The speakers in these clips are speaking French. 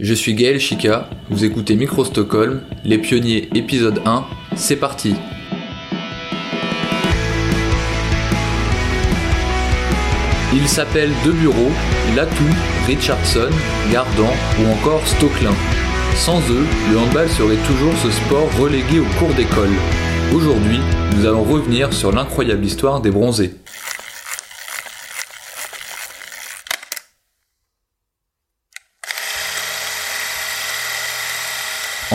Je suis Gaël Chica, vous écoutez Micro Stockholm, Les Pionniers épisode 1, c'est parti Il s'appelle De Bureau, Latou, Richardson, Gardan ou encore Stocklin. Sans eux, le handball serait toujours ce sport relégué au cours d'école. Aujourd'hui, nous allons revenir sur l'incroyable histoire des bronzés.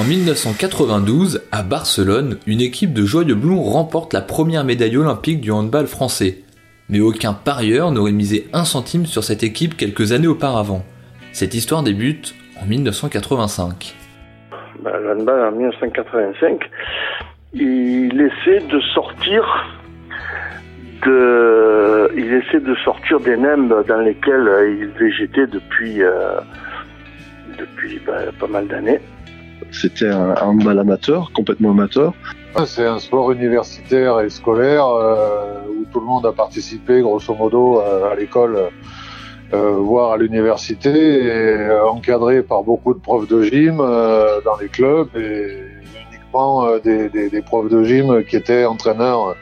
En 1992, à Barcelone, une équipe de Joyeux Blond remporte la première médaille olympique du handball français. Mais aucun parieur n'aurait misé un centime sur cette équipe quelques années auparavant. Cette histoire débute en 1985. Ben, le handball en 1985, il essaie de sortir de, il de sortir des nimbes dans lesquels il végétait depuis, euh, depuis ben, pas mal d'années. C'était un handball amateur, complètement amateur. C'est un sport universitaire et scolaire euh, où tout le monde a participé, grosso modo, euh, à l'école, euh, voire à l'université, encadré par beaucoup de profs de gym dans les clubs et uniquement des, des, des, profs de gym qui étaient entraîneurs.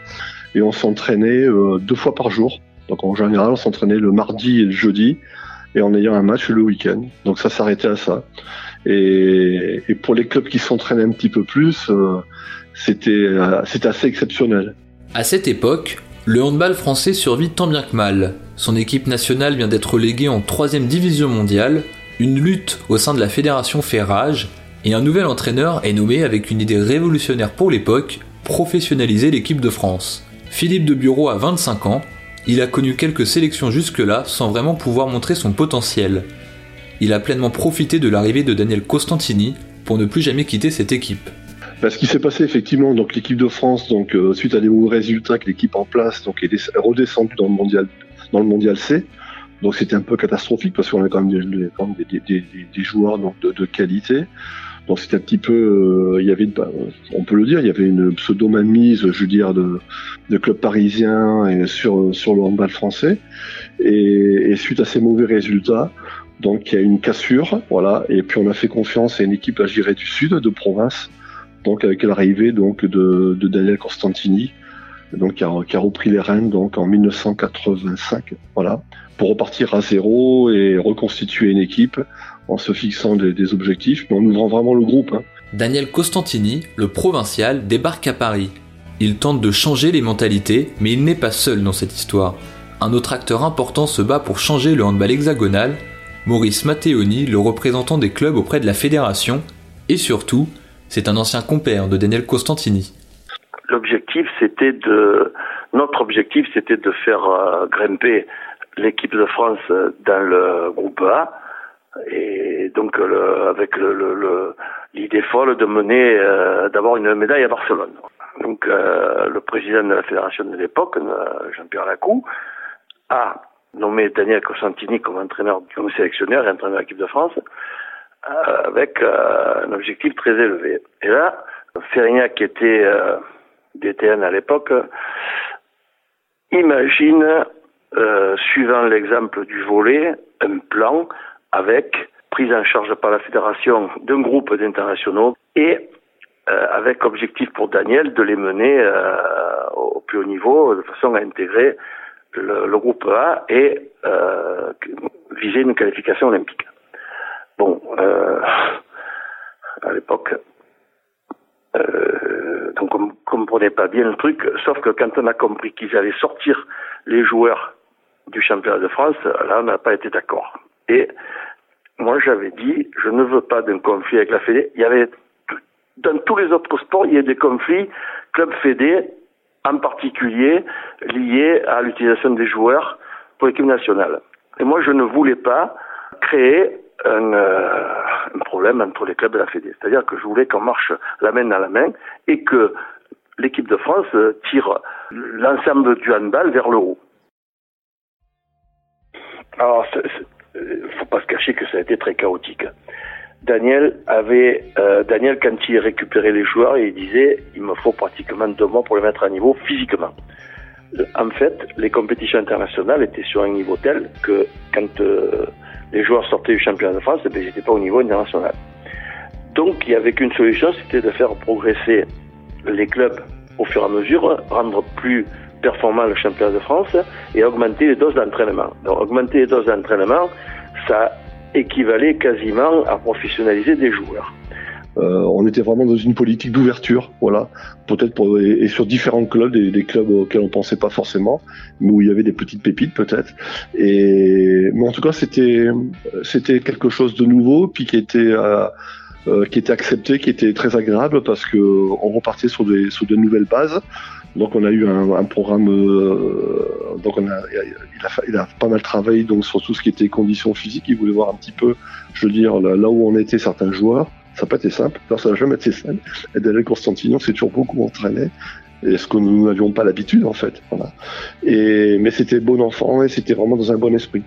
Et on s'entraînait deux fois par jour. Donc en général, on s'entraînait le mardi et le jeudi, et en ayant un match le week-end. Donc ça s'arrêtait à ça. Et, pour les clubs qui s'entraînaient un petit peu plus, euh, c'était euh, c'était assez exceptionnel. À cette époque, le handball français survit tant bien que mal. Son équipe nationale vient d'être léguée en 3 division mondiale, une lutte au sein de la fédération fait rage, et un nouvel entraîneur est nommé avec une idée révolutionnaire pour l'époque, professionnaliser l'équipe de France. Philippe de Bureau a 25 ans, il a connu quelques sélections jusque-là sans vraiment pouvoir montrer son potentiel il a pleinement profité de l'arrivée de Daniel Costantini pour ne plus jamais quitter cette équipe. Bah, ce qui s'est passé effectivement, donc l'équipe de France, donc euh, suite à des mauvais résultats que l'équipe en place, donc est redescendue dans le mondial, dans le mondial C. Donc c'était un peu catastrophique parce qu'on a quand même des, joueurs de, qualité. Donc c'était un petit peu, euh, il y avait, bah, on peut le dire, il y avait une pseudo mise, je veux dire, de, de club parisien et sur le handball français. Et suite à ces mauvais résultats, donc il y a une cassure, voilà, et puis on a fait confiance à une équipe à gérer du sud, de province, donc avec l'arrivée donc de, Daniel Constantini, donc qui a, repris les rênes donc en 1985, voilà, pour repartir à zéro et reconstituer une équipe en se fixant des, objectifs, mais en ouvrant vraiment le groupe. Hein. Daniel Costantini, le provincial, débarque à Paris. Il tente de changer les mentalités, mais il n'est pas seul dans cette histoire. Un autre acteur important se bat pour changer le handball hexagonal Maurice Matteoni, le représentant des clubs auprès de la fédération, et surtout, c'est un ancien compère de Daniel Costantini. L'objectif, c'était de, notre objectif, c'était de faire euh, grimper l'équipe de France dans le groupe A, et donc avec l'idée folle de mener, euh, d'avoir une médaille à Barcelone. Donc euh, le président de la fédération de l'époque, Jean-Pierre Lacou, a nommé Daniel Cosentini comme entraîneur, comme sélectionneur et entraîneur de l'équipe de France, euh, avec euh, un objectif très élevé. Et là, Ferignac, qui était euh, DTN à l'époque, imagine, suivant l'exemple du volet, un plan avec prise en charge par la fédération d'un groupe d'internationaux et avec objectif pour Daniel de les mener au plus haut niveau de façon à intégrer le, groupe A et euh, viser une qualification olympique. Bon, euh, à l'époque, euh, donc on comprenait pas bien le truc, sauf que quand on a compris qu'ils allaient sortir les joueurs du championnat de France, là on n'a pas été d'accord. Et moi j'avais dit, je ne veux pas d'un conflit avec la Fédé. Il y avait dans tous les autres sports, il y a des conflits club Fédé en particulier lié à l'utilisation des joueurs pour l'équipe nationale. Et moi, je ne voulais pas créer un, euh, un, problème entre les clubs et la Fédé. C'est-à-dire que je voulais qu'on marche la main dans la main et que l'équipe de France tire l'ensemble du handball vers le haut. Alors, il ne faut pas se cacher que ça a été très chaotique. Daniel avait, euh, Daniel, quand il récupérait les joueurs, il disait, il me faut pratiquement deux mois pour les mettre à niveau physiquement. En fait, les compétitions internationales étaient sur un niveau tel que quand euh, les joueurs sortaient du championnat de France, et ben, ils n'étaient pas au niveau international. Donc il n'y avait qu'une solution, c'était de faire progresser les clubs au fur et à mesure, rendre plus performant le championnat de France et augmenter les doses d'entraînement. Donc augmenter les doses d'entraînement, ça équivalait quasiment à professionnaliser des joueurs. Euh, on était vraiment dans une politique d'ouverture, voilà, peut-être pour et, sur différents clubs, des, clubs auxquels on pensait pas forcément, mais où il y avait des petites pépites peut-être. Et mais en tout cas, c'était c'était quelque chose de nouveau, puis qui était euh, euh, qui était accepté, qui était très agréable parce que on repartait sur des sur de nouvelles bases. Donc on a eu un, un programme, euh, donc on a, il, a, il a pas mal travaillé donc sur tout ce qui était conditions physiques. Il voulait voir un petit peu, je veux dire, là, où on était certains joueurs. Ça n'a pas été simple, ça n'a jamais été simple. Et Daniel Constantino s'est toujours beaucoup entraîné. Et ce que nous n'avions pas l'habitude en fait. Voilà. Et, mais c'était bon enfant et c'était vraiment dans un bon esprit.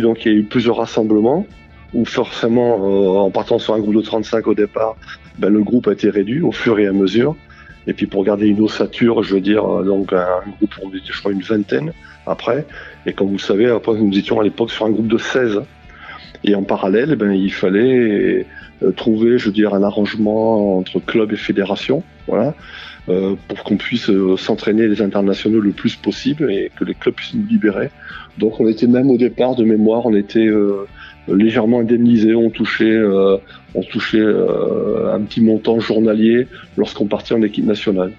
Donc il y a eu plusieurs rassemblements où forcément, euh, en partant sur un groupe de 35 au départ, ben, le groupe a été réduit au fur et à mesure. Et puis pour garder une ossature, je veux dire, euh, donc un groupe, on je crois une vingtaine après. Et comme vous le savez, après nous étions à l'époque sur un groupe de 16. Et en parallèle, ben, il fallait euh, trouver, je veux dire, un arrangement entre club et fédération, voilà, euh, pour qu'on puisse s'entraîner les internationaux le plus possible et que les clubs puissent nous libérer. Donc on était même au départ de mémoire, on était légèrement indemnisés, on touchait, euh, on touchait euh, un petit montant journalier lorsqu'on partait en équipe nationale.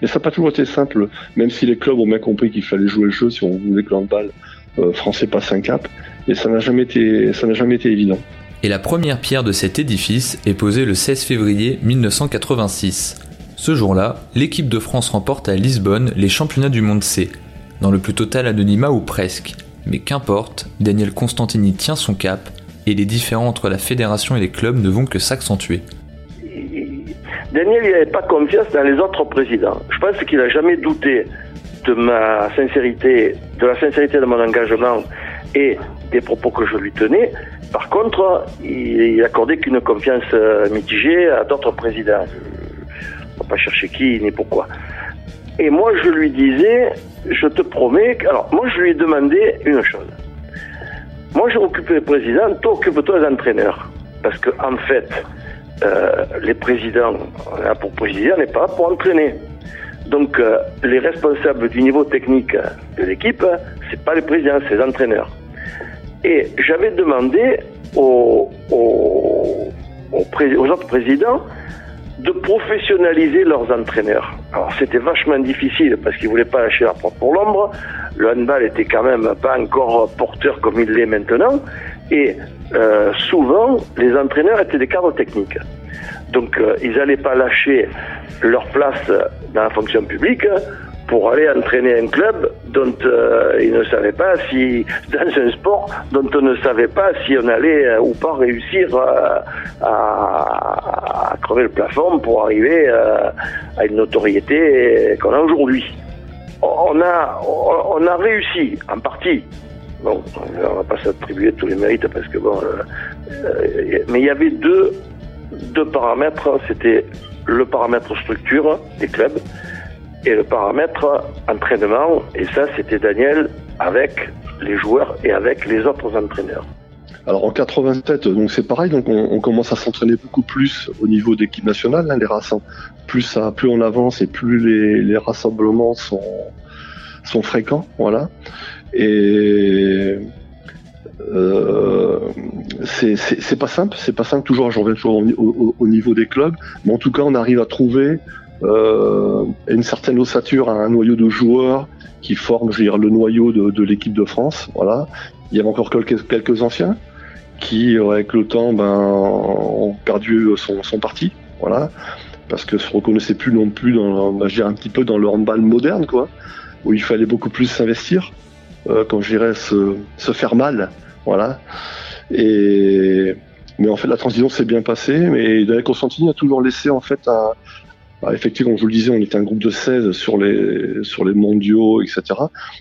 Mais ça n'a pas toujours été simple, même si les clubs ont bien compris qu'il fallait jouer le jeu si on voulait que l'handball euh, français passe un cap. Et ça n'a jamais été, ça n'a jamais été évident. Et la première pierre de cet édifice est posée le 16 février 1986. Ce jour-là, l'équipe de France remporte à Lisbonne les championnats du monde C, dans le plus total anonymat ou presque, mais qu'importe, Daniel Constantini tient son cap et les différends entre la fédération et les clubs ne vont que s'accentuer. Daniel n'avait pas confiance dans les autres présidents. Je pense qu'il n'a jamais douté de ma sincérité, de la sincérité de mon engagement et des propos que je lui tenais. Par contre, il accordait qu'une confiance euh, mitigée à d'autres présidents. On ne va pas chercher qui ni pourquoi. Et moi, je lui disais, je te promets. Alors, moi, je lui ai demandé une chose. Moi, j'ai occupé le président, toi, occupe-toi des entraîneurs. Parce que, en fait, euh, les présidents, on là pour présider, on n'est pas pour entraîner. Donc, euh, les responsables du niveau technique de l'équipe, c'est pas les présidents, c'est les entraîneurs. Et j'avais demandé aux, aux, aux autres présidents de professionnaliser leurs entraîneurs. Alors c'était vachement difficile parce qu'ils voulaient pas lâcher leur propre pour l'ombre. Le handball était quand même pas encore porteur comme il l'est maintenant. Et euh, souvent, les entraîneurs étaient des cadres techniques. Donc euh, ils n'allaient pas lâcher leur place dans la fonction publique pour aller entraîner un club dont euh, ne savaient pas si, dans un sport dont on ne savait pas si on allait euh, ou pas réussir euh, à, crever le plafond pour arriver à une notoriété qu'on a aujourd'hui. On a, on a réussi, en partie. Bon, on va pas s'attribuer tous les mérites parce que bon, mais il y avait deux, deux paramètres. C'était le paramètre structure des clubs et le paramètre entraînement. Et ça, c'était Daniel avec les joueurs et avec les autres entraîneurs. Alors en 87, donc c'est pareil, donc on, commence à s'entraîner beaucoup plus au niveau d'équipe nationale. Hein, les plus plus on avance et plus les, rassemblements sont fréquents, voilà. Et euh, c'est pas simple, c'est pas simple toujours. J'en reviens toujours au, niveau des clubs, mais en tout cas, on arrive à trouver euh, une certaine ossature à un noyau de joueurs qui forment, je veux le noyau de, l'équipe de France. Voilà. Il y avait encore quelques, anciens qui, avec le temps, ben, ont perdu son, son parti. Voilà. Parce que se reconnaissaient plus non plus dans, ben, je un petit peu dans le handball moderne, quoi, où il fallait beaucoup plus s'investir, euh, quand je dirais se, se faire mal. Voilà. Et, mais en fait, la transition s'est bien passée, mais Daniel Constantini a toujours laissé en fait un, bah, effectivement, je vous le disais, on était un groupe de 16 sur les, sur les mondiaux, etc.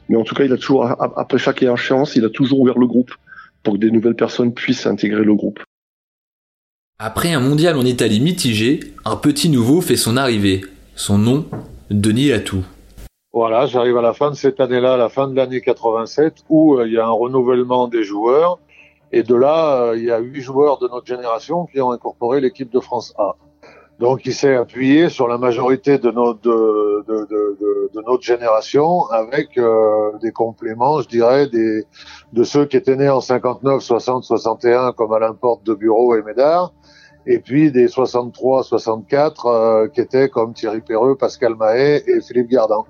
Mais en tout cas, il a toujours, après chaque échéance, il a toujours ouvert le groupe pour que des nouvelles personnes puissent intégrer le groupe. Après un mondial en Italie mitigé, un petit nouveau fait son arrivée. Son nom, Denis Latou. Voilà, j'arrive à la fin de cette année-là, à la fin de l'année 87, où euh, il y a un renouvellement des joueurs Et de là, il y a huit joueurs de notre génération qui ont incorporé l'équipe de France A. Donc, il s'est appuyé sur la majorité de notre, de, de, de, de notre génération avec euh, des compléments, je dirais, des, de ceux qui étaient nés en 59, 60, 61, comme Alain Porte de Bureau et Médard, et puis des 63, 64 euh, qui étaient comme Thierry Perreux, Pascal Mahé et Philippe Gardan.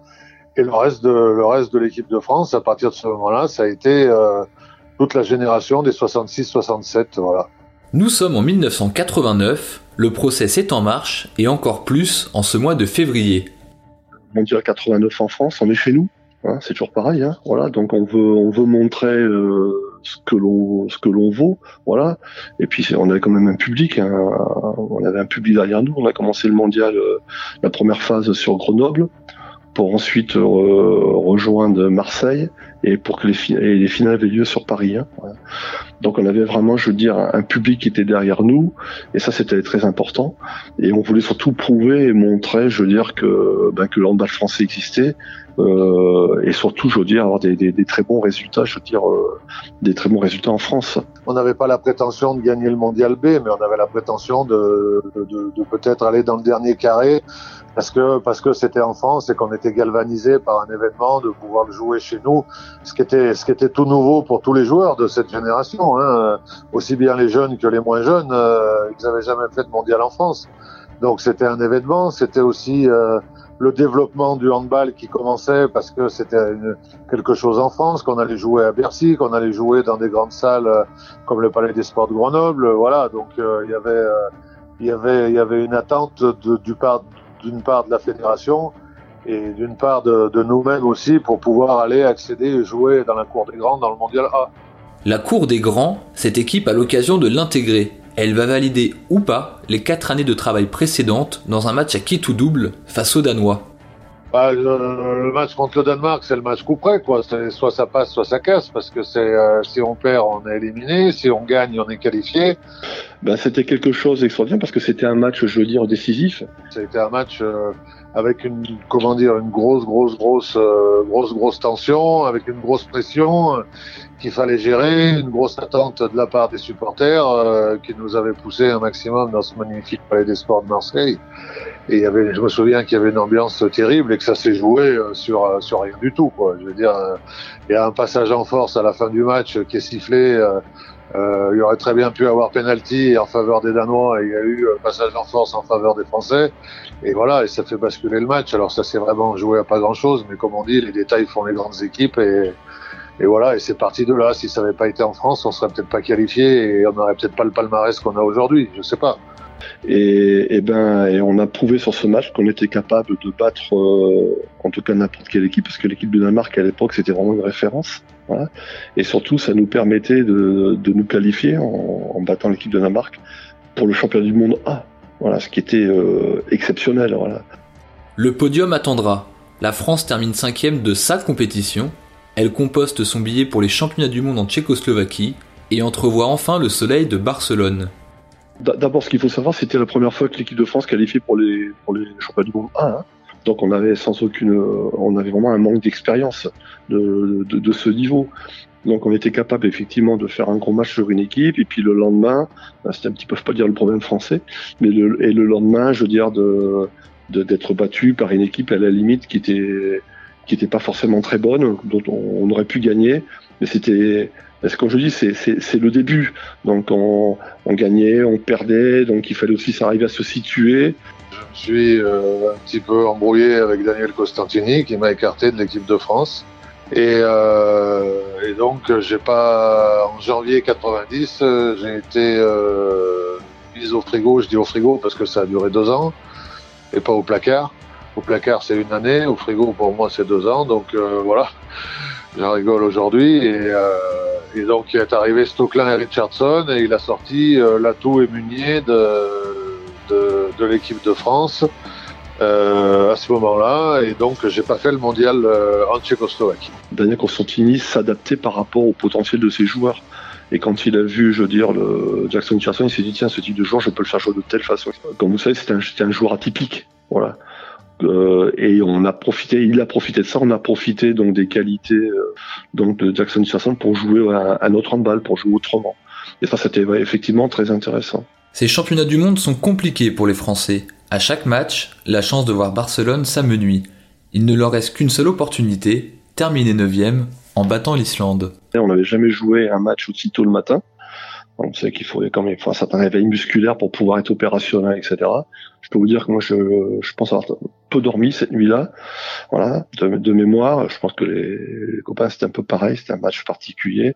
Et le reste de le reste de l'équipe de France, à partir de ce moment-là, ça a été euh, toute la génération des 66-67, voilà. Nous sommes en 1989, le procès est en marche et encore plus en ce mois de février. Mondial 89 en France, on est chez nous, hein, c'est toujours pareil, hein, voilà. Donc on veut on veut montrer euh, ce que l'on vaut, voilà. Et puis on avait quand même un public, hein, on avait un public derrière nous. On a commencé le mondial, euh, la première phase sur Grenoble, pour ensuite euh, rejoindre Marseille et pour que les, les finales avaient lieu sur Paris. Donc on avait vraiment, je veux dire, un public qui était derrière nous, et ça c'était très important. Et on voulait surtout prouver et montrer, je veux dire, que ben, que l'handball français existait, euh, et surtout, je veux dire, avoir des, des, des, très bons résultats, je veux dire, euh, des très bons résultats en France. On n'avait pas la prétention de gagner le Mondial B, mais on avait la prétention de, de, de, de peut-être aller dans le dernier carré parce que parce que c'était en France et qu'on était galvanisé par un événement de pouvoir le jouer chez nous, ce qui était ce qui était tout nouveau pour tous les joueurs de cette génération, hein, aussi bien les jeunes que les moins jeunes, euh, ils n'avaient jamais fait de mondial en France, donc c'était un événement, c'était aussi euh, le développement du handball qui commençait parce que c'était quelque chose en France, qu'on allait jouer à Bercy, qu'on allait jouer dans des grandes salles euh, comme le Palais des Sports de Grenoble, voilà, donc euh, il y avait une attente d'une part de la fédération et d'une part de nous-mêmes aussi pour pouvoir aller accéder et jouer dans la cour des grands dans le mondial A. La cour des grands, cette équipe a l'occasion de l'intégrer. Elle va valider ou pas les quatre années de travail précédentes dans un match à qui tout double face aux Danois. Bah, le, le, match contre le Danemark, c'est le match coup près, quoi. Soit ça passe, soit ça casse, parce que c'est euh, si on perd, on est éliminé, si on gagne, on est qualifié. Ben, c'était quelque chose d'extraordinaire parce que c'était un match, je veux dire, décisif. C'était un match euh, avec une, comment dire, une grosse, grosse, grosse, euh, grosse, grosse tension, avec une grosse pression qu'il fallait gérer, une grosse attente de la part des supporters euh, qui nous avaient poussé un maximum dans ce magnifique palais des sports de Marseille. Et il y avait, je me souviens qu'il y avait une ambiance terrible et que ça s'est joué sur sur rien du tout. Quoi. Je veux dire, il y a un passage en force à la fin du match qui est sifflé. Euh, il aurait très bien pu avoir penalty en faveur des Danois et il y a eu passage en force en faveur des Français. Et voilà, et ça fait basculer le match. Alors ça s'est vraiment joué à pas grand chose, mais comme on dit, les détails font les grandes équipes et, et voilà, et c'est parti de là. Si ça n'avait pas été en France, on serait peut-être pas qualifié et on n'aurait peut-être pas le palmarès qu'on a aujourd'hui. Je sais pas. Et, et, ben, et on a prouvé sur ce match qu'on était capable de battre, euh, en tout cas n'importe quelle équipe, parce que l'équipe de Danemark à l'époque c'était vraiment une référence. Voilà. Et surtout, ça nous permettait de, de nous qualifier en, en battant l'équipe de Danemark pour le championnat du monde A. Voilà, ce qui était euh, exceptionnel. Voilà. Le podium attendra. La France termine cinquième de sa compétition. Elle composte son billet pour les championnats du monde en Tchécoslovaquie et entrevoit enfin le soleil de Barcelone. D'abord, ce qu'il faut savoir, c'était la première fois que l'équipe de France qualifiait pour les, pour les championnats du monde A. Hein. Donc on avait sans aucune, on avait vraiment un manque d'expérience de, de, ce niveau. Donc on était capable effectivement de faire un gros match sur une équipe et puis le lendemain, ben, c'était un petit peu pas dire le problème français, mais le, et le lendemain, je veux dire de d'être battu par une équipe à la limite qui était qui était pas forcément très bonne, dont on, aurait pu gagner, mais c'était parce que je dis, c'est le début. Donc on, gagnait, on perdait, donc il fallait aussi s'arriver à se situer. Je me suis euh, un petit peu embrouillé avec Daniel Costantini qui m'a écarté de l'équipe de France. Et, euh, donc, j'ai pas en janvier 90, j'ai été euh, mis au frigo. Je dis au frigo parce que ça a duré deux ans et pas au placard. Au placard, c'est une année. Au frigo, pour moi, c'est deux ans. Donc euh, voilà, j'en rigole aujourd'hui. Et, euh, et, donc, il est arrivé Stocklin et Richardson et il a sorti euh, Latou et Munier de, de, de l'équipe de France euh, à ce moment-là, et donc j'ai pas fait le mondial euh, en Tchécoslovaquie. Daniel Constantini s'adaptait par rapport au potentiel de ses joueurs. Et quand il a vu, je veux dire, le Jackson Richardson, il s'est dit tiens, ce type de joueur, je peux le faire jouer de telle façon. Comme vous savez, c'était un, un, joueur atypique, voilà. Euh, et on a profité, il a profité de ça, on a profité donc des qualités euh, donc de Jackson Richardson pour jouer à, à notre handball, pour jouer autrement. et ça, c'était effectivement très intéressant. Ces championnats du monde sont compliqués pour les Français. À chaque match, la chance de voir Barcelone s'amenuit. Il ne leur reste qu'une seule opportunité, terminer 9 en battant l'Islande. On n'avait jamais joué un match aussitôt le matin. On sait qu'il faut quand même un certain réveil musculaire pour pouvoir être opérationnel, etc. Je peux vous dire que moi, je, je pense avoir peu dormi cette nuit-là. Voilà, de, mémoire. Je pense que les, copains, c'était un peu pareil. C'était un match particulier.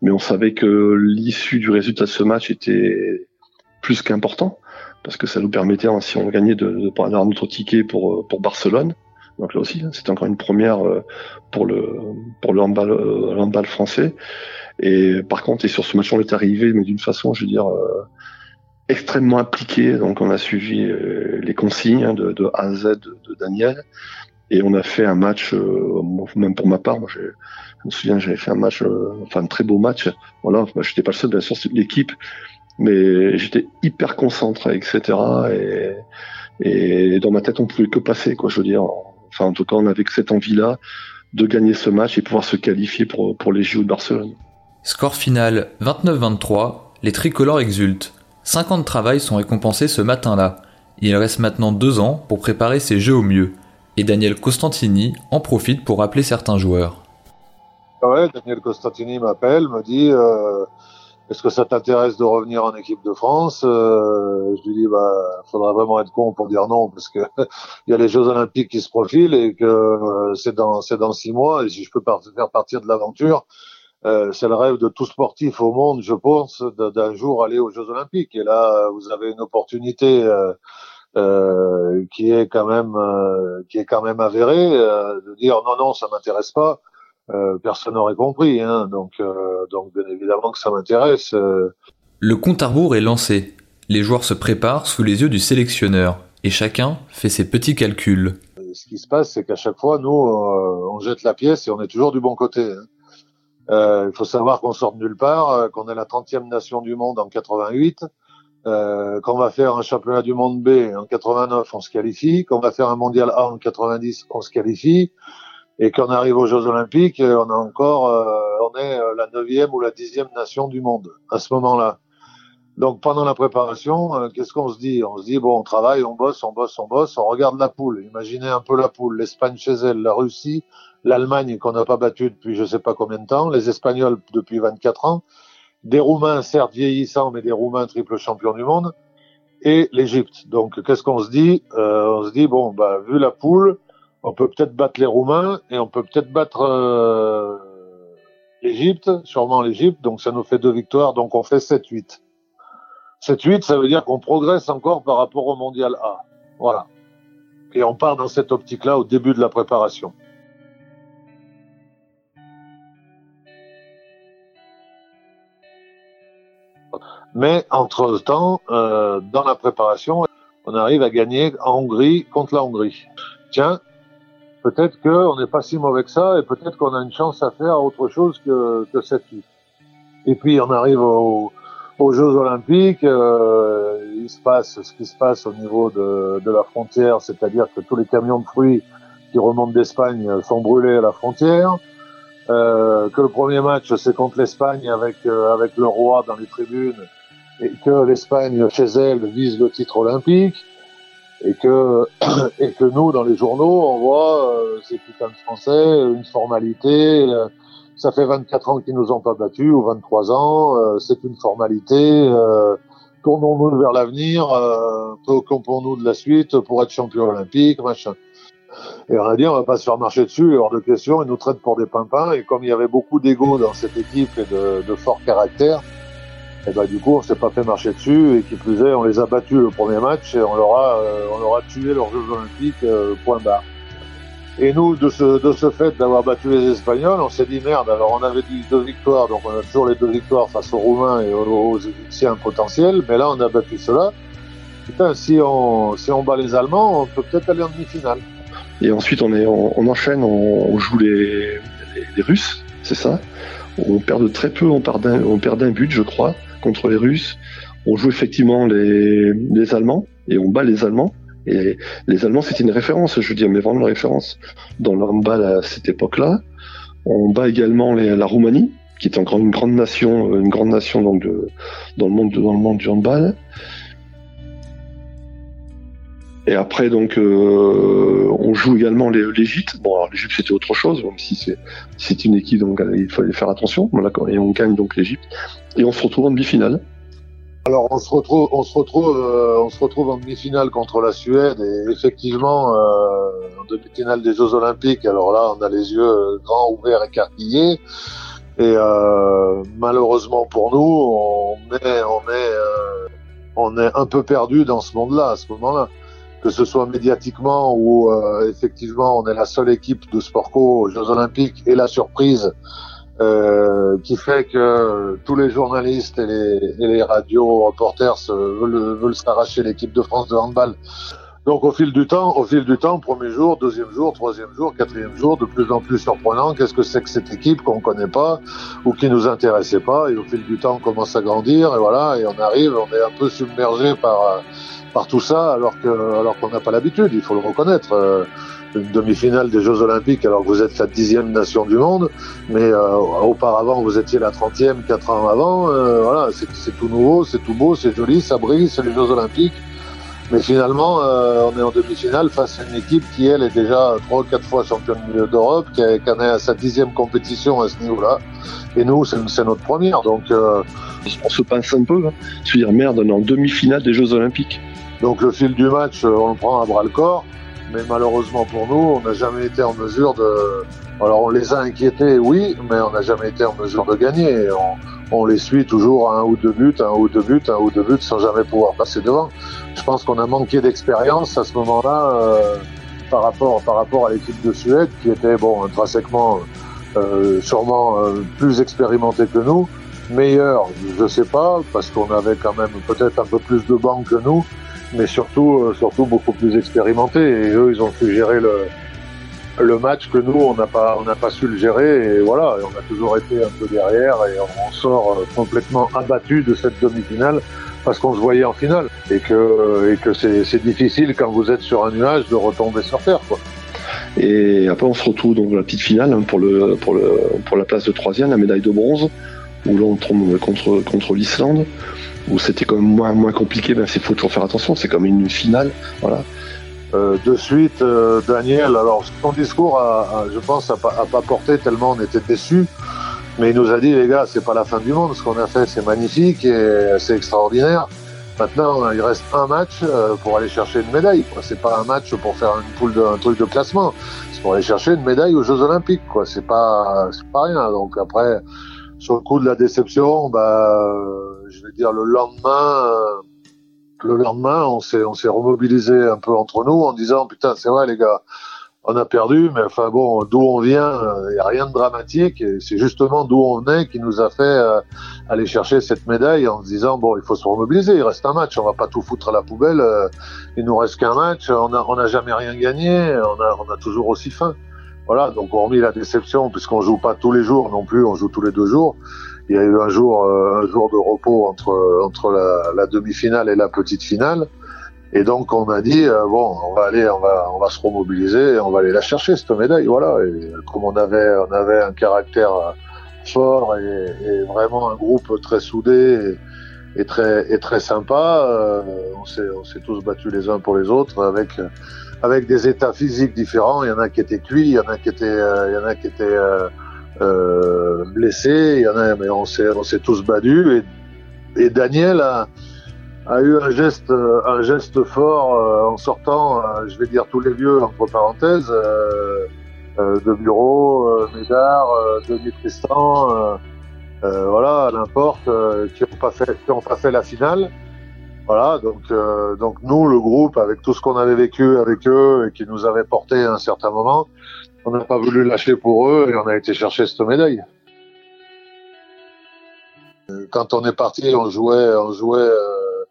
Mais on savait que l'issue du résultat de ce match était plus qu'important. Parce que ça nous permettait, hein, si on gagnait, de, de prendre notre ticket pour, pour Barcelone. Donc là aussi, hein, c'est encore une première euh, pour le pour le handball, euh, français. Et par contre, et sur ce match, on est arrivé, mais d'une façon, je veux dire, euh, extrêmement impliqué. Donc on a suivi les consignes hein, de, de, A à Z de, Daniel. Et on a fait un match, même pour ma part, moi je me souviens, j'avais fait un match, enfin un très beau match. Voilà, bah, j'étais pas le seul, bien sûr, c'est l'équipe, mais j'étais hyper concentré, etc. Et, et dans ma tête, on pouvait que passer, quoi. Je veux dire, Enfin, en tout cas, on avait cette envie-là de gagner ce match et pouvoir se qualifier pour, pour les JO de Barcelone. Score final 29-23, les tricolores exultent. 50 ans de travail sont récompensés ce matin-là. Il reste maintenant deux ans pour préparer ces jeux au mieux. Et Daniel Costantini en profite pour rappeler certains joueurs. Ouais, Daniel Costantini m'appelle, me dit euh, est-ce que ça t'intéresse de revenir en équipe de France? Euh, Je lui dis, bah, faudra vraiment être con pour dire non, parce que il y a les Jeux Olympiques qui se profilent et que euh, c'est dans c'est dans six mois. Et si je peux faire partir de l'aventure, euh, c'est le rêve de tout sportif au monde, je pense, d'un jour aller aux Jeux Olympiques. Et là, vous avez une opportunité. Euh, qui est quand même qui est quand même avérée de dire non non ça m'intéresse pas euh, personne n'aurait compris. Hein, donc, euh, donc, bien évidemment que ça m'intéresse. Euh. Le compte à rebours est lancé. Les joueurs se préparent sous les yeux du sélectionneur et chacun fait ses petits calculs. Ce qui se passe, c'est qu'à chaque fois, nous, on jette la pièce et on est toujours du bon côté. Hein. Il faut savoir qu'on sort de nulle part, qu'on est la 30e nation du monde en 88, euh, qu'on va faire un championnat du monde B en 89, on se qualifie, qu'on va faire un mondial A en 90, on se qualifie, et quand on arrive aux Jeux Olympiques, euh, on a encore, euh, on est euh, la neuvième ou la dixième nation du monde à ce moment-là. Donc pendant la préparation, qu'est-ce qu'on se dit? On se dit bon, on travaille, on bosse, on bosse, on bosse, on regarde la poule. Imaginez un peu la poule l'Espagne chez elle, la Russie, l'Allemagne qu'on n'a pas battue depuis je sais pas combien de temps, les Espagnols depuis 24 ans, des Roumains certes vieillissants, mais des Roumains triple champions du monde, et l'Égypte. Donc qu'est-ce qu'on se dit? On se dit bon, bah vu la poule on peut peut-être battre les Roumains et on peut peut-être battre euh, l'Égypte, sûrement l'Égypte, donc ça nous fait deux victoires, donc on fait 7-8. 7-8, ça veut dire qu'on progresse encore par rapport au Mondial A. Voilà. Et on part dans cette optique-là au début de la préparation. Mais entre-temps, euh, dans la préparation, on arrive à gagner en Hongrie contre la Hongrie. Tiens, peut-être qu'on n'est pas si mauvais que ça et peut-être qu'on a une chance à faire autre chose que, que cette vie. Et puis on arrive aux Jeux Olympiques, euh, il se passe ce qui se passe au niveau de, de la frontière, c'est-à-dire que tous les camions de fruits qui remontent d'Espagne sont brûlés à la frontière, euh, que le premier match c'est contre l'Espagne avec euh, avec le roi dans les tribunes et que l'Espagne chez elle vise le titre olympique et que et que nous dans les journaux on voit euh, ces putains de Français une formalité euh, ça fait 24 ans qu'ils nous ont pas battus ou 23 ans euh, c'est une formalité euh, tournons-nous vers l'avenir préoccupons-nous de la suite pour être champion olympique machin et on a dit on va pas se faire marcher dessus hors de question ils nous traitent pour des pimpins et comme il y avait beaucoup d'ego dans cette équipe et de, de fort caractère et bah, du coup, on s'est pas fait marcher dessus et qui plus est, on les a battus le premier match et on leur a, euh, on leur a tué leurs Jeux Olympiques euh, point barre. Et nous, de ce, de ce fait d'avoir battu les Espagnols, on s'est dit merde. Alors on avait dit deux victoires, donc on a toujours les deux victoires face aux Roumains et aux, Égyptiens potentiels, mais là on a battu cela. Putain, si on, si on bat les Allemands, on peut peut-être aller en demi-finale. Et ensuite on, est, on, enchaîne, on, joue les, les, Russes, c'est ça. On perd de très peu, on perd d'un but, je crois contre les Russes. On joue effectivement les, les Allemands et on bat les Allemands. Les Allemands, c'était une référence, je veux dire, mais vraiment une référence dans le handball à cette époque-là. On bat également la Roumanie, qui est encore une grande nation, une grande nation donc dans le monde du handball. Et après, donc, euh, on joue également l'Égypte. Bon, alors l'Égypte c'était autre chose, même si c'est une équipe, donc il fallait faire attention. Et on gagne donc l'Égypte. Et on se retrouve en demi-finale. Alors on se retrouve, on se retrouve, euh, on se retrouve en demi-finale contre la Suède et effectivement euh, en demi-finale des Jeux Olympiques. Alors là, on a les yeux grands ouverts, écarquillés. Et euh, malheureusement pour nous, on est, on est, euh, on est un peu perdu dans ce monde-là à ce moment-là que ce soit médiatiquement ou euh, effectivement on est la seule équipe de sport co aux Jeux Olympiques et la surprise euh, qui fait que tous les journalistes et les, et les radios reporters veulent, veulent s'arracher l'équipe de France de handball. Donc au fil du temps, au fil du temps, premier jour, deuxième jour, troisième jour, quatrième jour, de plus en plus surprenant. Qu'est-ce que c'est que cette équipe qu'on connaît pas ou qui nous intéressait pas? Et au fil du temps, on commence à grandir et voilà, et on arrive, on est un peu submergé par par tout ça, alors alors qu'on n'a pas l'habitude. Il faut le reconnaître. Euh, une demi-finale des Jeux Olympiques alors que vous êtes la dixième nation du monde, mais euh, auparavant vous étiez la trentième quatre ans avant. Euh, voilà, c'est tout nouveau, c'est tout beau, c'est joli, ça brille, c'est les Jeux Olympiques. Mais finalement, on est en demi-finale face à une équipe qui, elle, est déjà trois ou quatre fois championne d'Europe, qui, qui en est à sa dixième compétition à ce niveau-là. Et nous, c'est notre première. Donc, on se pince un peu. Hein. Se dire, merde, on est en demi-finale des Jeux Olympiques. Donc le fil du match, euh, on le prend à bras le corps, mais malheureusement pour nous, on n'a jamais été en mesure de. Alors on les a inquiétés, oui, mais on n'a jamais été en mesure de gagner. On, on, les suit toujours à un ou deux buts, un ou deux buts, un ou deux buts, sans jamais pouvoir passer devant. Je pense qu'on a manqué d'expérience à ce moment-là euh, par rapport par rapport à l'équipe de Suède, qui était bon intrinsèquement euh, sûrement euh, plus expérimentée que nous, meilleure, je sais pas, parce qu'on avait quand même peut-être un peu plus de bancs que nous mais surtout, euh, surtout beaucoup plus expérimentés. Et eux, ils ont su gérer le, le match que nous, on n'a pas, on n'a pas su le gérer. Et voilà, on a toujours été un peu derrière et on sort euh, complètement abattu de cette demi-finale parce qu'on se voyait en finale et que, et que c'est difficile quand vous êtes sur un nuage de retomber sur terre, quoi. Et après, on se retrouve donc la petite finale hein, pour le, pour le, pour la place de troisième, la médaille de bronze, où l'on tombe contre, contre l'Islande où c'était quand même moins, moins compliqué, ben c'est faut toujours faire attention, c'est comme une finale, voilà. Euh, de suite, euh, Daniel, alors son discours, a, je pense, a pas, porté tellement on était déçus, mais il nous a dit les gars, c'est pas la fin du monde, ce qu'on a fait c'est magnifique et c'est extraordinaire. Maintenant, il reste un match euh, pour aller chercher une médaille. C'est pas un match pour faire une poule de, truc de classement. C'est pour aller chercher une médaille aux Jeux Olympiques. Quoi. C'est pas, c'est pas rien. Donc après, sur le coup de la déception, bah, je vais dire le lendemain, euh, le lendemain, on s'est remobilisé un peu entre nous en disant putain c'est vrai les gars, on a perdu, mais enfin bon, d'où on vient, il euh, n'y a rien de dramatique. Et c'est justement d'où on venait qui nous a fait euh, aller chercher cette médaille en disant bon, il faut se remobiliser. Il reste un match, on va pas tout foutre à la poubelle. il nous reste qu'un match. On a on a jamais rien gagné. On a toujours aussi faim. Voilà, donc hormis la déception, puisqu'on joue pas tous les jours non plus, on joue tous les deux jours. Il y a eu un jour, euh, un jour de repos entre entre la, la demi-finale et la petite finale, et donc on a dit euh, bon, on va aller, on va on va se remobiliser, on va aller la chercher cette médaille, voilà. Et comme on avait on avait un caractère fort et, et vraiment un groupe très soudé et, et très et très sympa, euh, on s'est on s'est tous battus les uns pour les autres avec avec des états physiques différents. Il y en a qui étaient cuits, il y en a qui étaient, euh, il y en a qui étaient euh, euh, blessés, il y en a, mais on s'est, on s'est tous battus. Et, et Daniel a, a, eu un geste, un geste fort en sortant, je vais dire tous les vieux entre parenthèses, de Bureau, Médard, Denis Tristan, voilà, n'importe, qui n'ont pas pas fait la finale. Voilà, donc euh, donc nous, le groupe, avec tout ce qu'on avait vécu avec eux et qui nous avait porté à un certain moment, on n'a pas voulu lâcher pour eux et on a été chercher cette médaille. Euh, quand on est parti, on jouait, on jouait. Euh,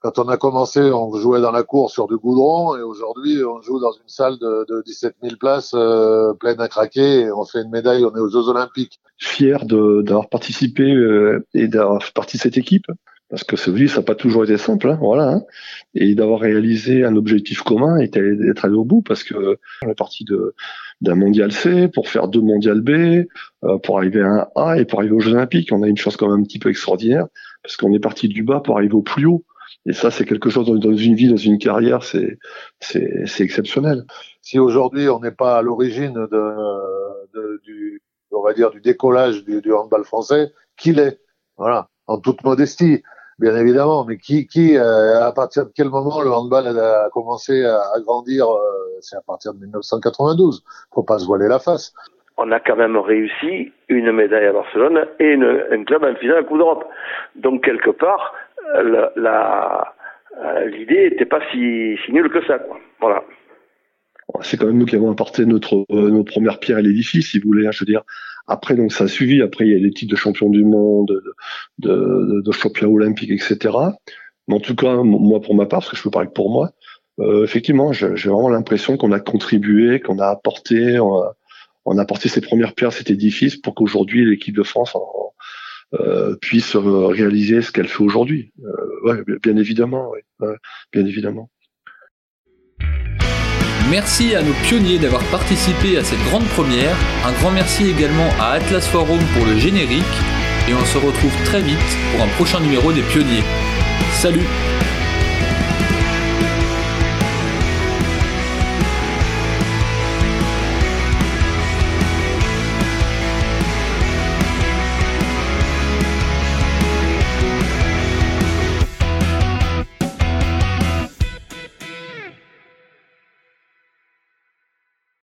quand on a commencé, on jouait dans la cour sur du goudron et aujourd'hui, on joue dans une salle de, de 17 000 places euh, pleine à craquer. Et on fait une médaille, on est aux Jeux Olympiques. Fier d'avoir participé et d'avoir partie de cette équipe parce que ce vie, ça n'a pas toujours été simple, hein, voilà. Hein. et d'avoir réalisé un objectif commun et d'être allé au bout, parce que on est parti de d'un mondial C pour faire deux mondial B, euh, pour arriver à un A et pour arriver aux Jeux Olympiques. On a une chance quand même un petit peu extraordinaire, parce qu'on est parti du bas pour arriver au plus haut. Et ça, c'est quelque chose dans, une vie, dans une carrière, c'est c'est exceptionnel. Si aujourd'hui on n'est pas à l'origine de, de, du on va dire du décollage du, du handball français, qu'il est, voilà, en toute modestie bien évidemment, mais qui, qui euh, à partir de quel moment le handball a commencé à, grandir euh, C'est à partir de 1992. Faut pas se voiler la face. On a quand même réussi une médaille à Barcelone et une, un club en finale à Coupe d'Europe. Donc quelque part, la, la euh, l'idée n'était pas si, si nulle que ça. Quoi. Voilà c'est quand même nous qui avons apporté notre nos premières pierres à l'édifice, si vous voulez. Hein, je veux dire, après, donc ça a suivi. Après, il y a les titres de champion du monde, de, de, de champion olympique, etc. Mais en tout cas, moi, pour ma part, parce que je peux parler pour moi, euh, effectivement, j'ai vraiment l'impression qu'on a contribué, qu'on a apporté, on a, on a apporté ses premières pierres cet édifice pour qu'aujourd'hui l'équipe de France euh, puisse réaliser ce qu'elle fait aujourd'hui. Euh, ouais, bien évidemment, ouais, bien évidemment. Merci à nos pionniers d'avoir participé à cette grande première. Un grand merci également à Atlas Forum pour le générique. Et on se retrouve très vite pour un prochain numéro des pionniers. Salut